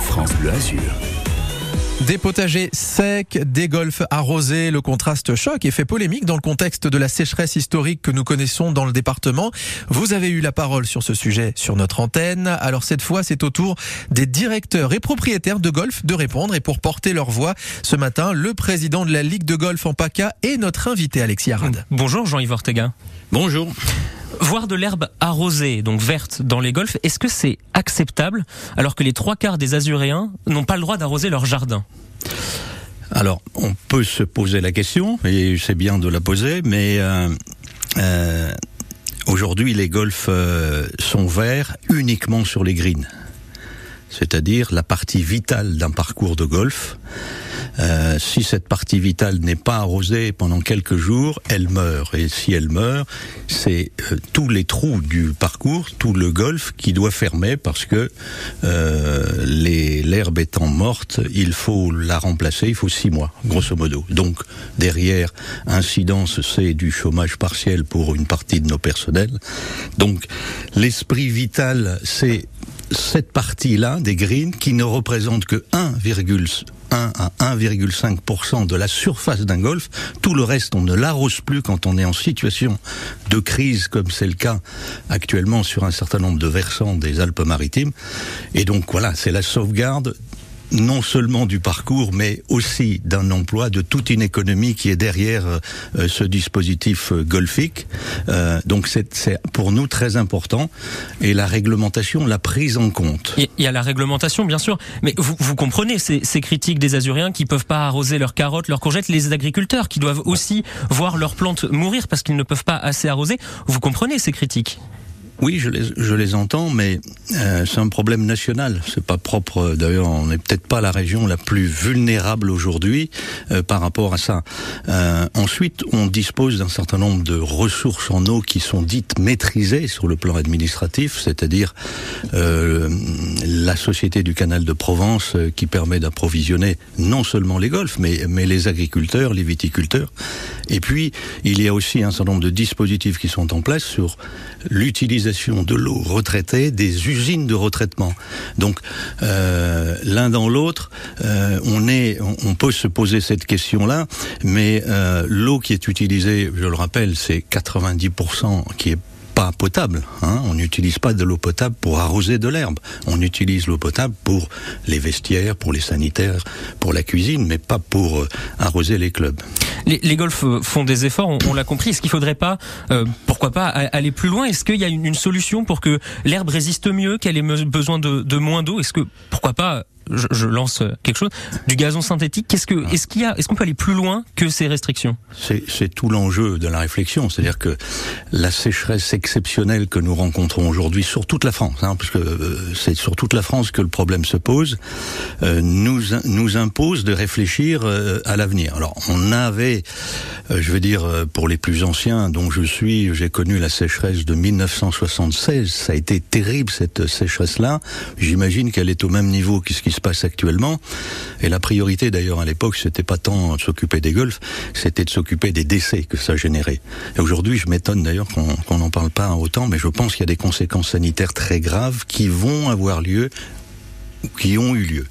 France Bleu Azur. Des potagers secs, des golfs arrosés, le contraste choque et fait polémique dans le contexte de la sécheresse historique que nous connaissons dans le département. Vous avez eu la parole sur ce sujet sur notre antenne. Alors cette fois, c'est au tour des directeurs et propriétaires de golf de répondre et pour porter leur voix ce matin, le président de la Ligue de golf en PACA est notre invité Alexis Arad. Bonjour Jean-Yves Ortega. Bonjour. Voir de l'herbe arrosée, donc verte, dans les golfs, est-ce que c'est acceptable alors que les trois quarts des Azuréens n'ont pas le droit d'arroser leur jardin? Alors, on peut se poser la question, et c'est bien de la poser, mais euh, euh, aujourd'hui, les golfs euh, sont verts uniquement sur les greens, c'est-à-dire la partie vitale d'un parcours de golf. Euh, si cette partie vitale n'est pas arrosée pendant quelques jours, elle meurt. Et si elle meurt, c'est euh, tous les trous du parcours, tout le golf qui doit fermer parce que euh, l'herbe étant morte, il faut la remplacer, il faut six mois, grosso modo. Donc derrière, incidence, c'est du chômage partiel pour une partie de nos personnels. Donc l'esprit vital, c'est cette partie-là des greens qui ne représente que 1,1 à 1,5% de la surface d'un golf. Tout le reste, on ne l'arrose plus quand on est en situation de crise, comme c'est le cas actuellement sur un certain nombre de versants des Alpes-Maritimes. Et donc voilà, c'est la sauvegarde non seulement du parcours, mais aussi d'un emploi, de toute une économie qui est derrière euh, ce dispositif euh, golfique. Euh, donc c'est pour nous très important. Et la réglementation, la prise en compte. Il y a la réglementation, bien sûr, mais vous, comprenez ces, ces, critiques des Azuréens qui peuvent pas arroser leurs carottes, leurs courgettes, les agriculteurs qui doivent aussi voir leurs plantes mourir parce qu'ils ne peuvent pas assez arroser. Vous comprenez ces critiques? Oui, je les, je les entends, mais euh, c'est un problème national. C'est pas propre. D'ailleurs, on n'est peut-être pas la région la plus vulnérable aujourd'hui euh, par rapport à ça. Euh, ensuite, on dispose d'un certain nombre de ressources en eau qui sont dites maîtrisées sur le plan administratif, c'est-à-dire euh, la société du canal de Provence euh, qui permet d'approvisionner non seulement les golfs, mais, mais les agriculteurs, les viticulteurs. Et puis, il y a aussi un certain nombre de dispositifs qui sont en place sur l'utilisation de l'eau retraitée des usines de retraitement. Donc euh, l'un dans l'autre, euh, on est, on, peut se poser cette question-là, mais euh, l'eau qui est utilisée, je le rappelle, c'est 90% qui est pas potable. Hein. On n'utilise pas de l'eau potable pour arroser de l'herbe. On utilise l'eau potable pour les vestiaires, pour les sanitaires, pour la cuisine, mais pas pour euh, arroser les clubs. Les, les golfs font des efforts, on, on l'a compris. Est-ce qu'il faudrait pas, euh, pourquoi pas, aller plus loin? Est-ce qu'il y a une, une, solution pour que l'herbe résiste mieux, qu'elle ait besoin de, de moins d'eau? Est-ce que, pourquoi pas, je, lance quelque chose, du gazon synthétique. Qu'est-ce que, est-ce qu'il y a, est-ce qu'on peut aller plus loin que ces restrictions? C'est tout l'enjeu de la réflexion, c'est-à-dire que la sécheresse exceptionnelle que nous rencontrons aujourd'hui sur toute la France, hein, parce que euh, c'est sur toute la France que le problème se pose, euh, nous nous impose de réfléchir euh, à l'avenir. Alors on avait, euh, je veux dire, euh, pour les plus anciens, dont je suis, j'ai connu la sécheresse de 1976. Ça a été terrible cette sécheresse-là. J'imagine qu'elle est au même niveau que ce qui se passe actuellement. Et la priorité d'ailleurs à l'époque, c'était pas tant de s'occuper des golfs, c'était de s'occuper des décès que ça générait. Et aujourd'hui, je m'étonne d'ailleurs qu'on n'en parle pas autant, mais je pense qu'il y a des conséquences sanitaires très graves qui vont avoir lieu qui ont eu lieu.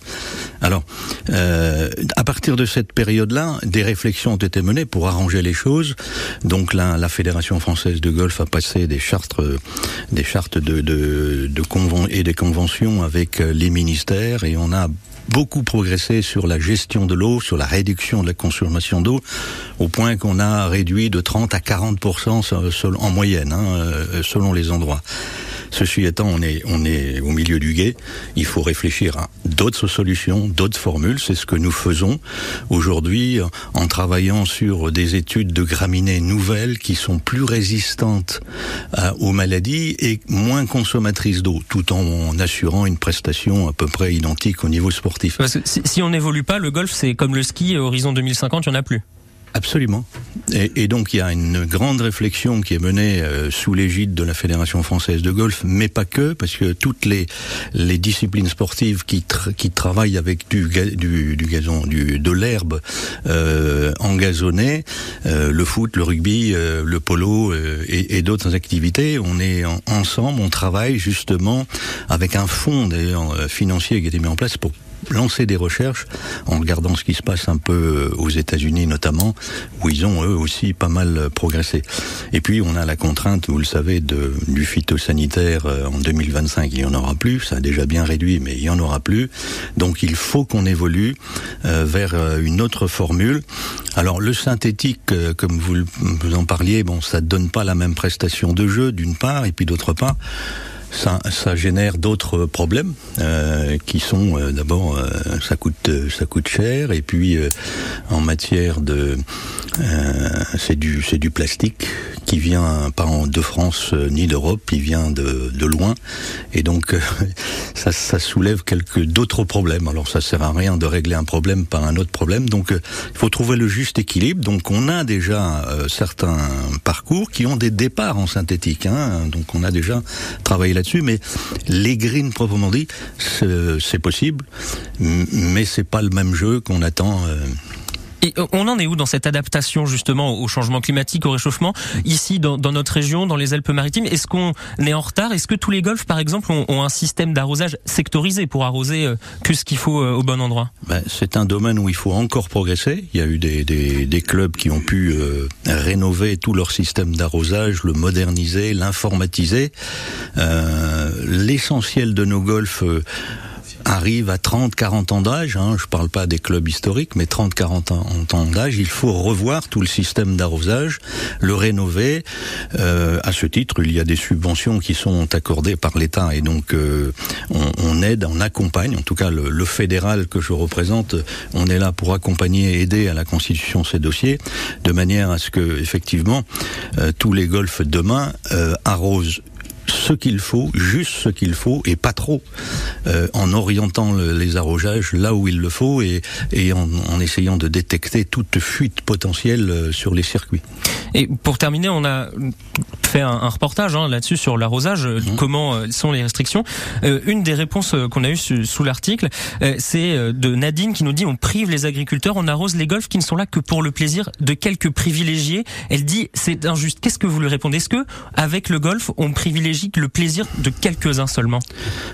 Alors, euh, à partir de cette période-là, des réflexions ont été menées pour arranger les choses. Donc la, Fédération française de golf a passé des chartes, des chartes de, de, et des conventions avec les ministères et on a beaucoup progressé sur la gestion de l'eau, sur la réduction de la consommation d'eau, au point qu'on a réduit de 30 à 40 en moyenne, hein, selon les endroits. Ceci étant, on est, on est au milieu du guet. Il faut réfléchir à d'autres solutions, d'autres formules. C'est ce que nous faisons aujourd'hui en travaillant sur des études de graminées nouvelles qui sont plus résistantes à, aux maladies et moins consommatrices d'eau, tout en assurant une prestation à peu près identique au niveau sportif. Parce que si, si on n'évolue pas, le golf, c'est comme le ski, horizon 2050, il n'y en a plus. Absolument. Et, donc il y a une grande réflexion qui est menée euh, sous l'égide de la Fédération française de golf, mais pas que, parce que toutes les, les disciplines sportives qui, qui travaillent avec du, du, du gazon, du, de l'herbe euh, engazonnée, euh, le foot, le rugby, euh, le polo euh, et, et d'autres activités, on est en, ensemble, on travaille justement avec un fonds d'ailleurs euh, financier qui a été mis en place pour lancer des recherches en regardant ce qui se passe un peu euh, aux États-Unis notamment, où ils ont eux aussi pas mal euh, progressé. Et puis on a la contrainte, vous le savez, de, du phytosanitaire euh, en 2025, il y en aura plus, ça a déjà bien réduit, mais il y en aura plus. Donc il faut qu'on évolue euh, vers une autre formule. Alors le synthétique, euh, comme vous, vous en parliez, bon, ça donne pas la même prestation de jeu d'une part, et puis d'autre part ça, ça génère d'autres problèmes euh, qui sont euh, d'abord euh, ça coûte ça coûte cher et puis euh, en matière de c'est du c'est du plastique qui vient pas de France ni d'Europe, il vient de, de loin et donc ça, ça soulève quelques d'autres problèmes. Alors ça sert à rien de régler un problème par un autre problème. Donc il faut trouver le juste équilibre. Donc on a déjà certains parcours qui ont des départs en synthétique. Hein, donc on a déjà travaillé là mais les greens proprement dit, c'est possible, mais c'est pas le même jeu qu'on attend. Euh et on en est où dans cette adaptation justement au changement climatique, au réchauffement Ici, dans, notre région, dans les Alpes-Maritimes, est-ce qu'on est en retard? Est-ce que tous les golfs, par exemple, ont, un système d'arrosage sectorisé pour arroser euh, que ce qu'il faut euh, au bon endroit? Ben, C'est un domaine où il faut encore progresser. Il y a eu des, clubs qui ont pu euh, rénover tout leur système d'arrosage, le moderniser, l'informatiser. Euh, L'essentiel de nos golfs arrive à 30, 40 ans d'âge, hein, je parle pas des clubs historiques, mais 30, 40 ans d'âge, il faut revoir tout le système d'arrosage, le rénover. Euh, à ce titre, il y a des subventions qui sont accordées par l'État et donc euh, on, aide, on accompagne, en tout cas le, le, fédéral que je représente, on est là pour accompagner et aider à la constitution de ces dossiers, de manière à ce que effectivement euh, tous les golfs demain euh, arrosent ce qu'il faut, juste ce qu'il faut, et pas trop, euh, en orientant le, les arrosages là où il le faut et, et en, en, essayant de détecter toute fuite potentielle euh, sur les circuits. Et pour terminer, on a fait un, un reportage hein, là-dessus sur l'arrosage, mmh. comment euh, sont les restrictions. Euh, une des réponses euh, qu'on a eues sous, sous l'article, euh, c'est de Nadine qui nous dit on prive les agriculteurs, on arrose les golfs qui ne sont là que pour le plaisir de quelques privilégiés. Elle dit c'est injuste. Qu'est-ce que vous lui répondez? Est-ce que avec le golf, on privilégie le plaisir de quelques-uns seulement?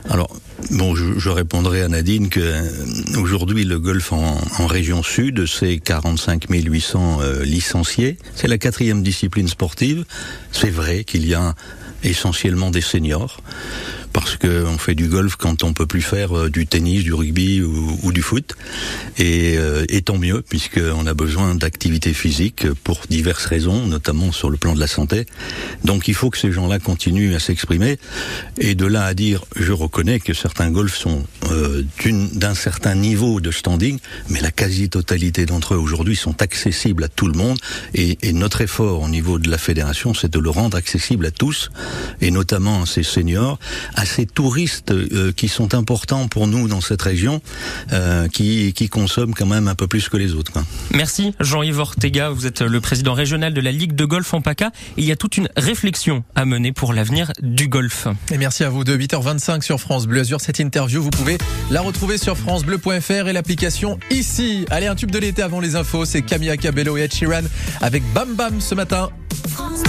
Alors, bon, je, je, répondrai à Nadine que euh, aujourd'hui le golf en, en, région sud, c'est 45 800 euh, licenciés. C'est la quatrième discipline sportive. C'est vrai qu'il y a essentiellement des seniors parce qu'on fait du golf quand on peut plus faire euh, du tennis, du rugby ou, du foot. Et, euh, tant mieux, puisqu'on a besoin d'activité physique pour diverses raisons, notamment sur le plan de la santé. Donc il faut que ces gens-là continuent à s'exprimer. Et de là à dire, je reconnais que certains golfs sont euh, d'un certain niveau de standing, mais la quasi-totalité d'entre eux aujourd'hui sont accessibles à tout le monde. Et, et notre effort au niveau de la fédération, c'est de le rendre accessible à tous, et notamment à ces seniors, à ces touristes euh, qui sont importants pour nous dans cette région, euh, qui, qui, consomment quand même un peu plus que les autres. Quoi. Merci Jean-Yves Ortega, vous êtes le président régional de la Ligue de golf en PACA. Il y a toute une réflexion à mener pour l'avenir du golf. Et merci à vous de 8h25 sur France Bleu Azur. Cette interview, vous pouvez la retrouver sur francebleu.fr et l'application ici. Allez, un tube de l'été avant les infos, c'est Camilla Cabello et Ed Sheeran avec Bam Bam ce matin. France